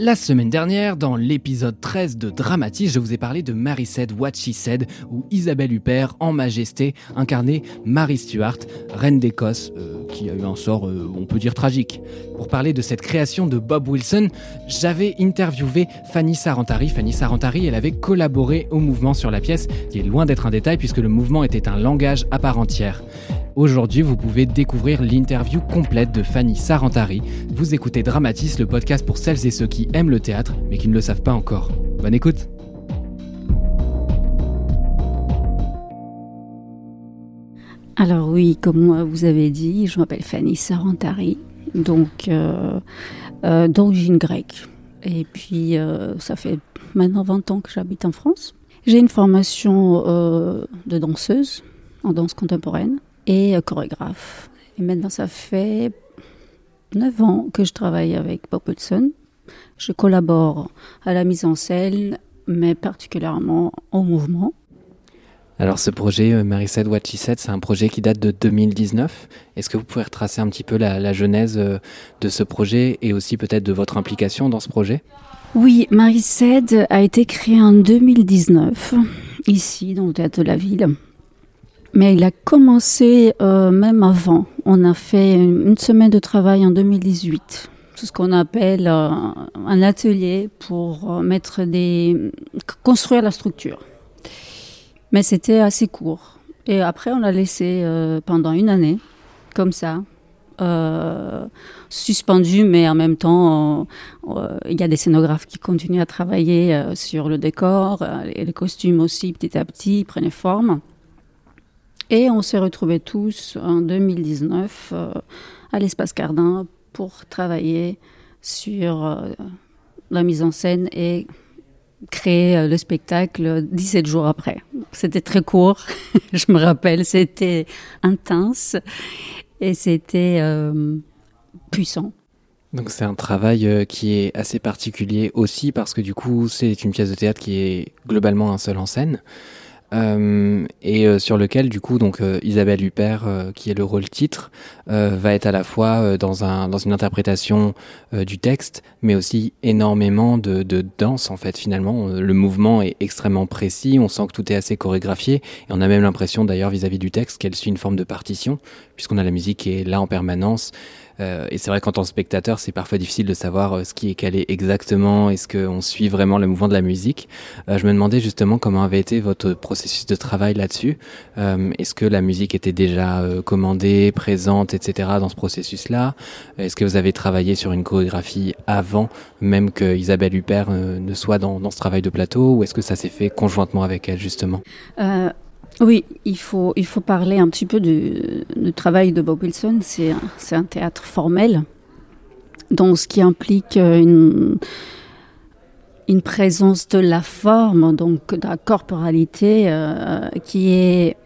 La semaine dernière, dans l'épisode 13 de Dramatis, je vous ai parlé de Mary Said What She Said, où Isabelle Huppert, en majesté, incarnait Mary Stuart, reine d'Écosse, euh, qui a eu un sort, euh, on peut dire, tragique. Pour parler de cette création de Bob Wilson, j'avais interviewé Fanny Sarantari. Fanny Sarantari, elle avait collaboré au mouvement sur la pièce, qui est loin d'être un détail puisque le mouvement était un langage à part entière. Aujourd'hui, vous pouvez découvrir l'interview complète de Fanny Sarantari. Vous écoutez Dramatis, le podcast pour celles et ceux qui aiment le théâtre, mais qui ne le savent pas encore. Bonne écoute Alors oui, comme vous avez dit, je m'appelle Fanny Sarantari, donc euh, euh, d'origine grecque. Et puis, euh, ça fait maintenant 20 ans que j'habite en France. J'ai une formation de danseuse en danse contemporaine et euh, chorégraphe. Et maintenant, ça fait 9 ans que je travaille avec Bob Wilson. Je collabore à la mise en scène, mais particulièrement au mouvement. Alors ce projet euh, Marie What She Said, c'est un projet qui date de 2019. Est-ce que vous pouvez retracer un petit peu la, genèse euh, de ce projet et aussi peut-être de votre implication dans ce projet? Oui, Marie a été créé en 2019, ici dans le théâtre de la ville. Mais il a commencé euh, même avant. On a fait une semaine de travail en 2018. Tout ce qu'on appelle euh, un atelier pour euh, mettre des, construire la structure. Mais c'était assez court. Et après, on l'a laissé pendant une année, comme ça, suspendu, mais en même temps, il y a des scénographes qui continuent à travailler sur le décor, et les costumes aussi, petit à petit, prenaient forme. Et on s'est retrouvés tous en 2019 euh, à l'espace Cardin pour travailler sur euh, la mise en scène et créer euh, le spectacle 17 jours après. C'était très court, je me rappelle, c'était intense et c'était puissant. Donc c'est un travail qui est assez particulier aussi parce que du coup c'est une pièce de théâtre qui est globalement un seul en scène. Euh, et euh, sur lequel du coup donc euh, Isabelle Huppert qui est le rôle titre va être à la fois dans un dans une interprétation du texte mais aussi énormément de, de danse en fait finalement. Le mouvement est extrêmement précis on sent que tout est assez chorégraphié et on a même l'impression d'ailleurs vis-à-vis du texte qu'elle suit une forme de partition puisqu'on a la musique qui est là en permanence euh, et c'est vrai qu'en tant que spectateur, c'est parfois difficile de savoir euh, ce qui est calé exactement, est-ce qu'on suit vraiment le mouvement de la musique? Euh, je me demandais justement comment avait été votre processus de travail là-dessus. est-ce que la musique était déjà commandée, présente, etc. dans ce processus-là? Est-ce que vous avez travaillé sur une chorégraphie avant même que Isabelle Huppert ne soit dans, ce travail de plateau? Ou est-ce que ça s'est fait conjointement avec elle justement? Oui, il faut, il faut parler un petit peu du, travail de Bob Wilson. C'est un, un, théâtre formel, donc ce qui implique une, une présence de la forme, donc de la corporalité, euh, qui est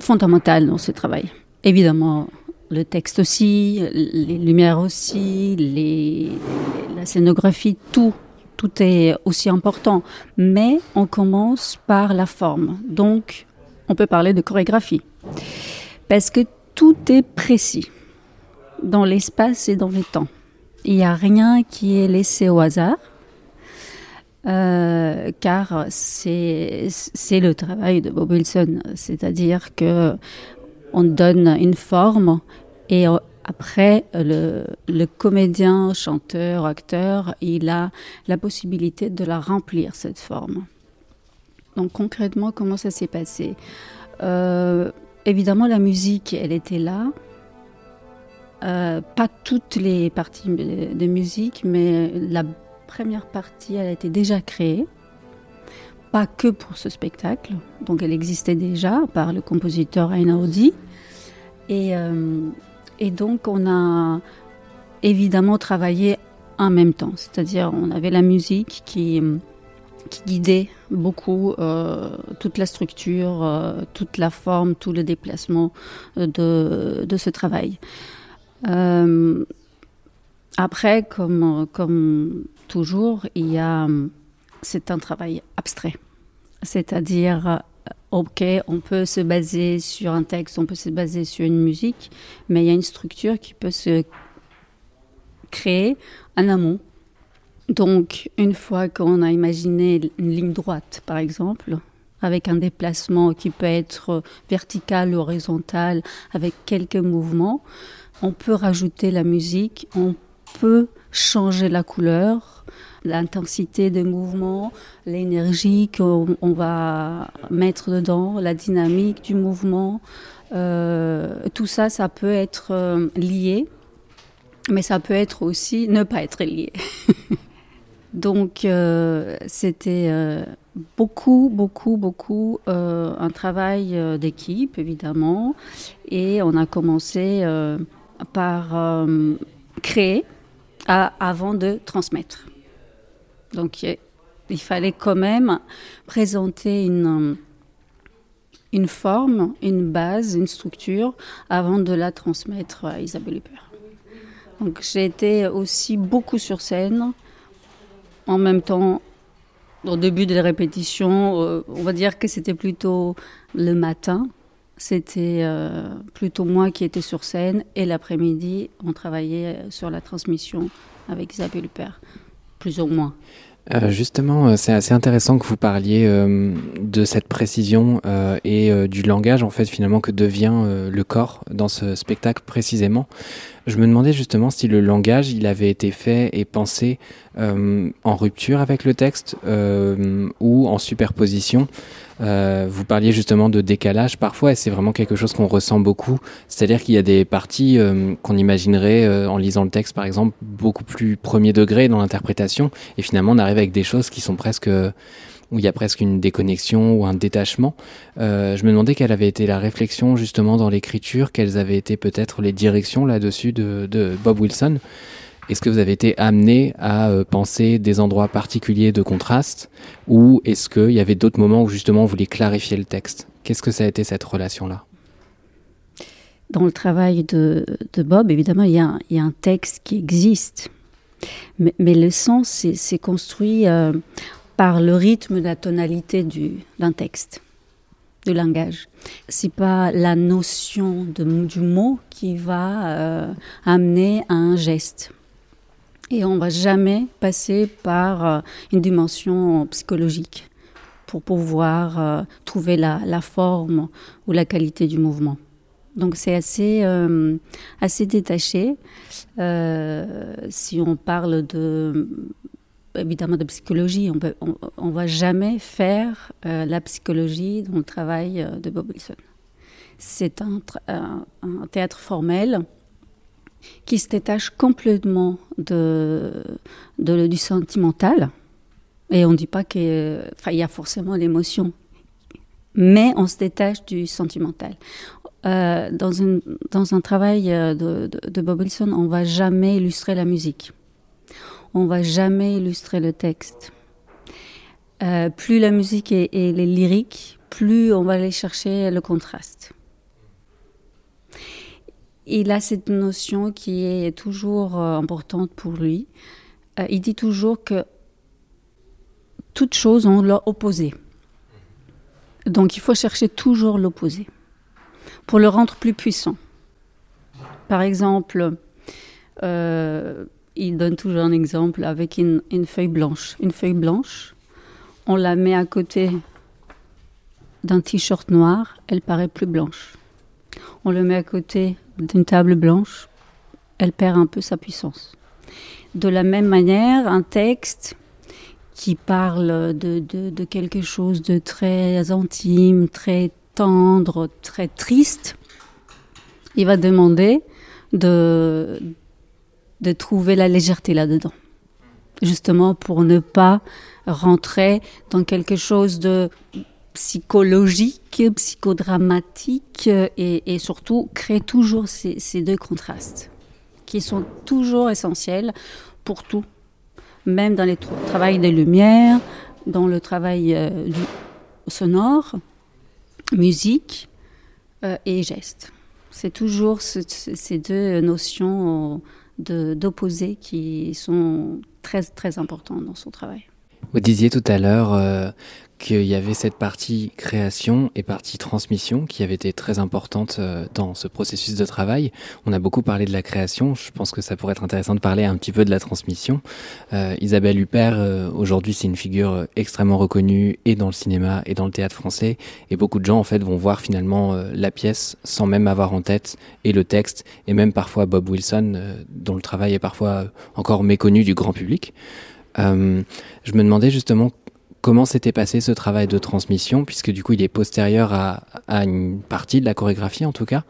fondamentale dans ce travail. Évidemment, le texte aussi, les lumières aussi, les, la scénographie, tout, tout est aussi important. Mais on commence par la forme. Donc, on peut parler de chorégraphie. Parce que tout est précis dans l'espace et dans le temps. Il n'y a rien qui est laissé au hasard. Euh, car c'est le travail de Bob Wilson, c'est-à-dire que on donne une forme et après le, le, comédien, chanteur, acteur, il a la possibilité de la remplir cette forme. Donc concrètement, comment ça s'est passé? Euh, Évidemment, la musique, elle était là. Euh, pas toutes les parties de musique, mais la première partie, elle a été déjà créée. Pas que pour ce spectacle, donc elle existait déjà par le compositeur Einaudi. Et euh, Et donc, on a évidemment travaillé en même temps. C'est-à-dire, on avait la musique qui, qui guidait beaucoup euh, toute la structure, euh, toute la forme, tout le déplacement de, de ce travail. Euh, après, comme, comme toujours, il y a, c'est un travail abstrait. C'est-à-dire, ok, on peut se baser sur un texte, on peut se baser sur une musique, mais il y a une structure qui peut se créer en amont. Donc, une fois qu'on a imaginé une ligne droite, par exemple, avec un déplacement qui peut être vertical horizontal, avec quelques mouvements, on peut rajouter la musique, on peut changer la couleur, l'intensité des mouvements, l'énergie qu'on va mettre dedans, la dynamique du mouvement. Euh, tout ça, ça peut être euh, lié, mais ça peut être aussi ne pas être lié. Donc, euh, c'était beaucoup, beaucoup, beaucoup un travail d'équipe, évidemment. Et on a commencé par créer avant de transmettre. Donc il fallait quand même présenter une, une forme, une base, une structure avant de la transmettre à Isabelle Huppert. Donc j'ai été aussi beaucoup sur scène, en même temps au début des répétitions, euh, on va dire que c'était plutôt le matin, c'était euh, plutôt moi qui étais sur scène et l'après-midi, on travaillait sur la transmission avec Isabelle Huppert, plus ou moins. Euh, justement, euh, c'est assez intéressant que vous parliez de cette précision et du langage en fait finalement que devient le corps dans ce spectacle précisément. Je me demandais justement si le langage il avait été fait et pensé en rupture avec le texte ou en superposition. Euh, vous parliez justement de décalage parfois, et c'est vraiment quelque chose qu'on ressent beaucoup. C'est-à-dire qu'il y a des parties euh, qu'on imaginerait euh, en lisant le texte, par exemple, beaucoup plus premier degré dans l'interprétation, et finalement on arrive avec des choses qui sont presque où il y a presque une déconnexion ou un détachement. je me demandais quelle avait été la réflexion justement dans l'écriture, quelles avaient été peut-être les directions là-dessus de, de Bob Wilson. Est-ce que vous avez été amené à euh, penser des endroits particuliers de contraste ou est-ce qu'il y avait d'autres moments où justement vous voulez clarifier le texte? Qu'est-ce que ça a été cette relation-là? Dans le travail de, Bob, évidemment, il y, a, un texte qui existe, mais, le sens, c'est construit euh, par le rythme de la tonalité d'un texte du langage. C'est pas la notion du mot qui va euh, amener à un geste. Et on va jamais passer par euh, une dimension psychologique pour pouvoir euh, trouver la, forme ou la qualité du mouvement. Donc c'est assez, assez détaché. si on parle de, évidemment de psychologie, on ne va jamais faire la psychologie dans le travail de Bob Wilson. C'est un, théâtre formel qui se détache complètement de, du sentimental. Et on ne dit pas qu'il y a forcément l'émotion, mais on se détache du sentimental. Euh, dans, un travail euh, de, de, Bob Wilson, on va jamais illustrer la musique. On va jamais illustrer le texte. Euh, plus la musique est, lyrique, plus on va aller chercher le contraste il a cette notion qui est toujours euh, importante pour lui. Euh, il dit toujours que toutes choses ont leur opposé. Donc il faut chercher toujours l'opposé pour le rendre plus puissant. Par exemple, il donne toujours un exemple avec une, feuille blanche. Une feuille blanche, on la met à côté d'un t-shirt noir, elle paraît plus blanche. On le met à côté d'une table blanche, elle perd un peu sa puissance. De la même manière, un texte qui parle de, quelque chose de très intime, très tendre, très triste, il va demander de, de trouver la légèreté là-dedans. Justement pour ne pas rentrer dans quelque chose de psychologique, psychodramatique et, surtout créer toujours ces, deux contrastes qui sont toujours essentiels pour tout, même dans le travail des lumières, dans le travail euh, du sonore, musique euh, et geste. C'est toujours ce, ces deux notions d'opposés qui sont très très importantes dans son travail. Vous disiez tout à l'heure euh, qu'il y avait cette partie création et partie transmission qui avait été très importante euh, dans ce processus de travail. On a beaucoup parlé de la création, je pense que ça pourrait être intéressant de parler un petit peu de la transmission. Euh, Isabelle Huppert, euh, aujourd'hui, c'est une figure extrêmement reconnue et dans le cinéma et dans le théâtre français, et beaucoup de gens en fait vont voir finalement la pièce sans même avoir en tête et le texte, et même parfois Bob Wilson, dont le travail est parfois encore méconnu du grand public. Je me demandais justement comment s'était passé ce travail de transmission, puisque du coup il est postérieur à, à une partie de la chorégraphie en tout cas.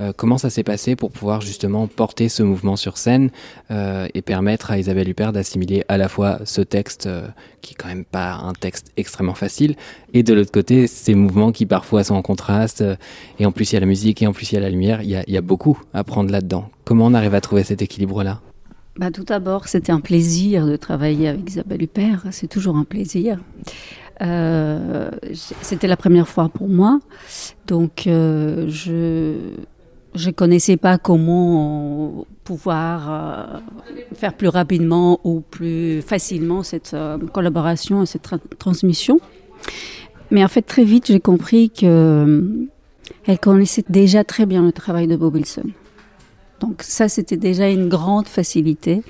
Euh, comment ça s'est passé pour pouvoir justement porter ce mouvement sur scène euh, et permettre à Isabelle Huppert d'assimiler à la fois ce texte, euh, qui est quand même pas un texte extrêmement facile, et de l'autre côté ces mouvements qui parfois sont en contraste, euh, et en plus il y a la musique et en plus il y a la lumière, il y a, il y a beaucoup à prendre là-dedans. Comment on arrive à trouver cet équilibre-là? Bah, tout d'abord, c'était un plaisir de travailler avec Isabelle Huppert. C'est toujours un plaisir. Euh, c'était la première fois pour moi, donc euh, je je connaissais pas comment pouvoir euh, faire plus rapidement ou plus facilement cette euh, collaboration et cette tra transmission. Mais en fait, très vite, j'ai compris que euh, elle connaissait déjà très bien le travail de Bob Wilson. Donc ça, c'était déjà une grande facilité.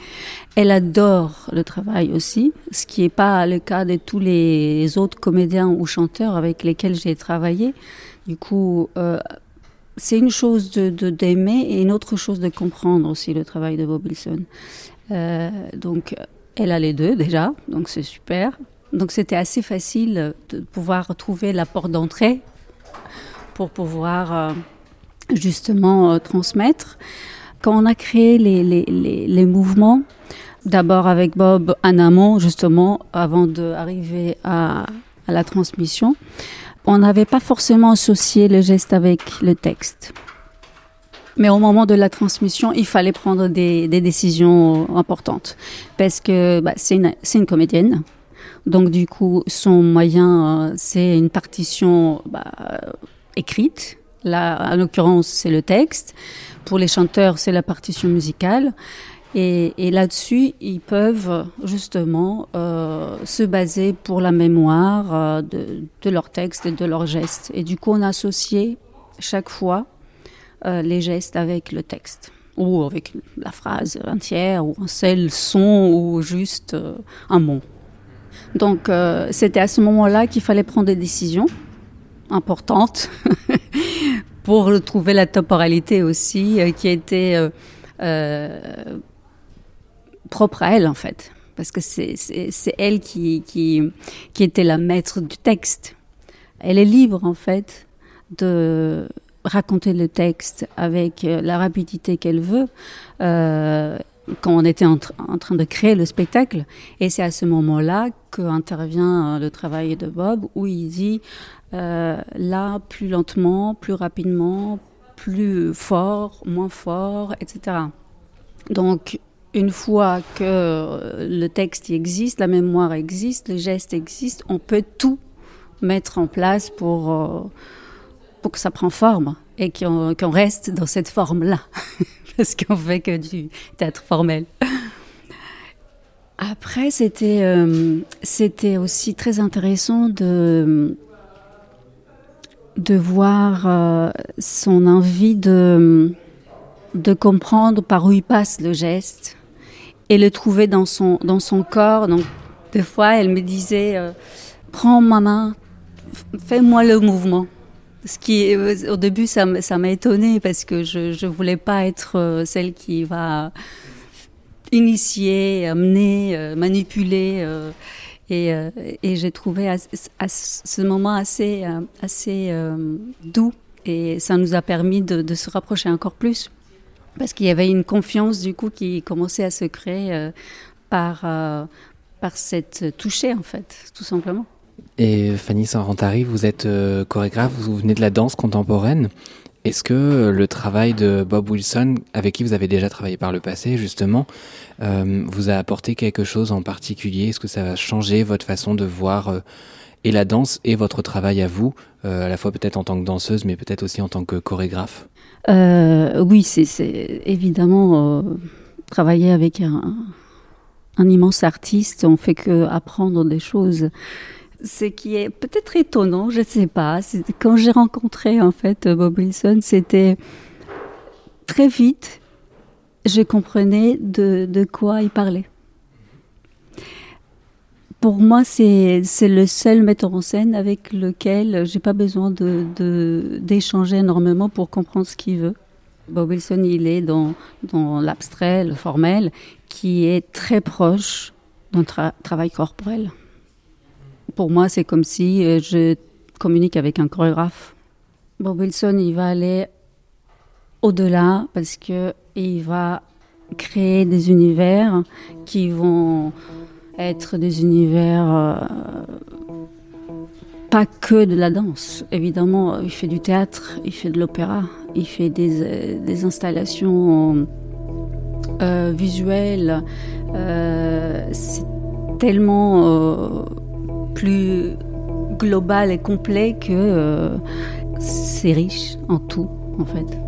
Elle adore le travail aussi, ce qui n'est pas le cas de tous les autres comédiens ou chanteurs avec lesquels j'ai travaillé. Du coup, euh, c'est une chose de d'aimer et une autre chose de comprendre aussi le travail de Bob Wilson. Euh, donc, elle a les deux déjà, donc c'est super. Donc c'était assez facile de pouvoir trouver la porte d'entrée pour pouvoir euh, justement euh, transmettre. Quand on a créé les, les, les, les mouvements, d'abord avec Bob en amont, justement, avant d'arriver à, à la transmission, on n'avait pas forcément associé le geste avec le texte. Mais au moment de la transmission, il fallait prendre des, des décisions importantes. Parce que bah, c'est une, une comédienne. Donc du coup, son moyen, euh, c'est une partition bah, écrite. Là, en l'occurrence, c'est le texte. Pour les chanteurs, c'est la partition musicale. Et, et là-dessus, ils peuvent justement euh, se baser pour la mémoire euh, de, de leur texte et de leurs gestes. Et du coup, on a associé chaque fois euh, les gestes avec le texte ou avec la phrase entière ou un seul son ou juste euh, un mot. Donc, euh, c'était à ce moment-là qu'il fallait prendre des décisions importantes pour trouver la temporalité aussi euh, qui était euh, euh, propre à elle en fait, parce que c'est elle qui, qui, qui était la maître du texte. Elle est libre en fait de raconter le texte avec la rapidité qu'elle veut. Euh, quand on était en, tra en, train de créer le spectacle. Et c'est à ce moment-là qu'intervient le travail de Bob, où il dit euh, là, plus lentement, plus rapidement, plus fort, moins fort, etc. Donc, une fois que le texte existe, la mémoire existe, le geste existe, on peut tout mettre en place pour, euh, pour que ça prenne forme et qu'on qu reste dans cette forme-là. parce qu'on fait que du théâtre formel. Après, c'était euh, c'était aussi très intéressant de de voir euh, son envie de de comprendre par où il passe le geste et le trouver dans son dans son corps. Donc, des fois, elle me disait euh, "Prends ma main, fais-moi le mouvement." Ce qui, au début, ça, m'a étonnée parce que je ne voulais pas être euh, celle qui va initier, amener, euh, manipuler. Euh, et, euh, et j'ai trouvé à, ce moment assez, euh, assez euh, doux et ça nous a permis de, de se rapprocher encore plus parce qu'il y avait une confiance du coup qui commençait à se créer par, par cette toucher en fait, tout simplement. Et Fanny Sarantari, vous êtes chorégraphe, vous venez de la danse contemporaine. Est-ce que le travail de Bob Wilson, avec qui vous avez déjà travaillé par le passé, justement, euh, vous a apporté quelque chose en particulier? Est-ce que ça a changé votre façon de voir euh, et la danse et votre travail à vous, euh, à la fois peut-être en tant que danseuse, mais peut-être aussi en tant que chorégraphe? Oui, c'est évidemment travailler avec un, un, immense artiste. On fait que apprendre des choses ce qui est peut-être étonnant, je ne sais pas. Quand j'ai rencontré en fait Bob Wilson, c'était très vite, je comprenais de, quoi il parlait. Pour moi, c'est le seul metteur en scène avec lequel j'ai pas besoin d'échanger de, énormément pour comprendre ce qu'il veut. Bob Wilson, il est dans, dans l'abstrait, le formel, qui est très proche d'un travail corporel pour moi, c'est comme si euh, je communique avec un chorégraphe. Bob Wilson, il va aller au-delà parce que il va créer des univers qui vont être des univers euh, pas que de la danse. Évidemment, il fait du théâtre, il fait de l'opéra, il fait des, euh, installations visuelles. c'est tellement plus global et complet que euh, c'est riche en tout, en fait.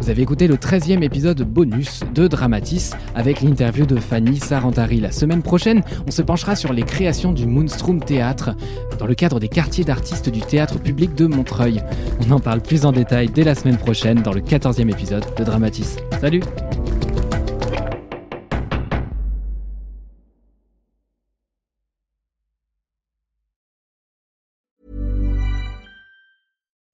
Vous avez écouté le 13e épisode bonus de Dramatis avec l'interview de Fanny Sarantari. La semaine prochaine, on se penchera sur les créations du Moonstrom Théâtre dans le cadre des quartiers d'artistes du théâtre public de Montreuil. On en parle plus en détail dès la semaine prochaine dans le 14e épisode de Dramatis. Salut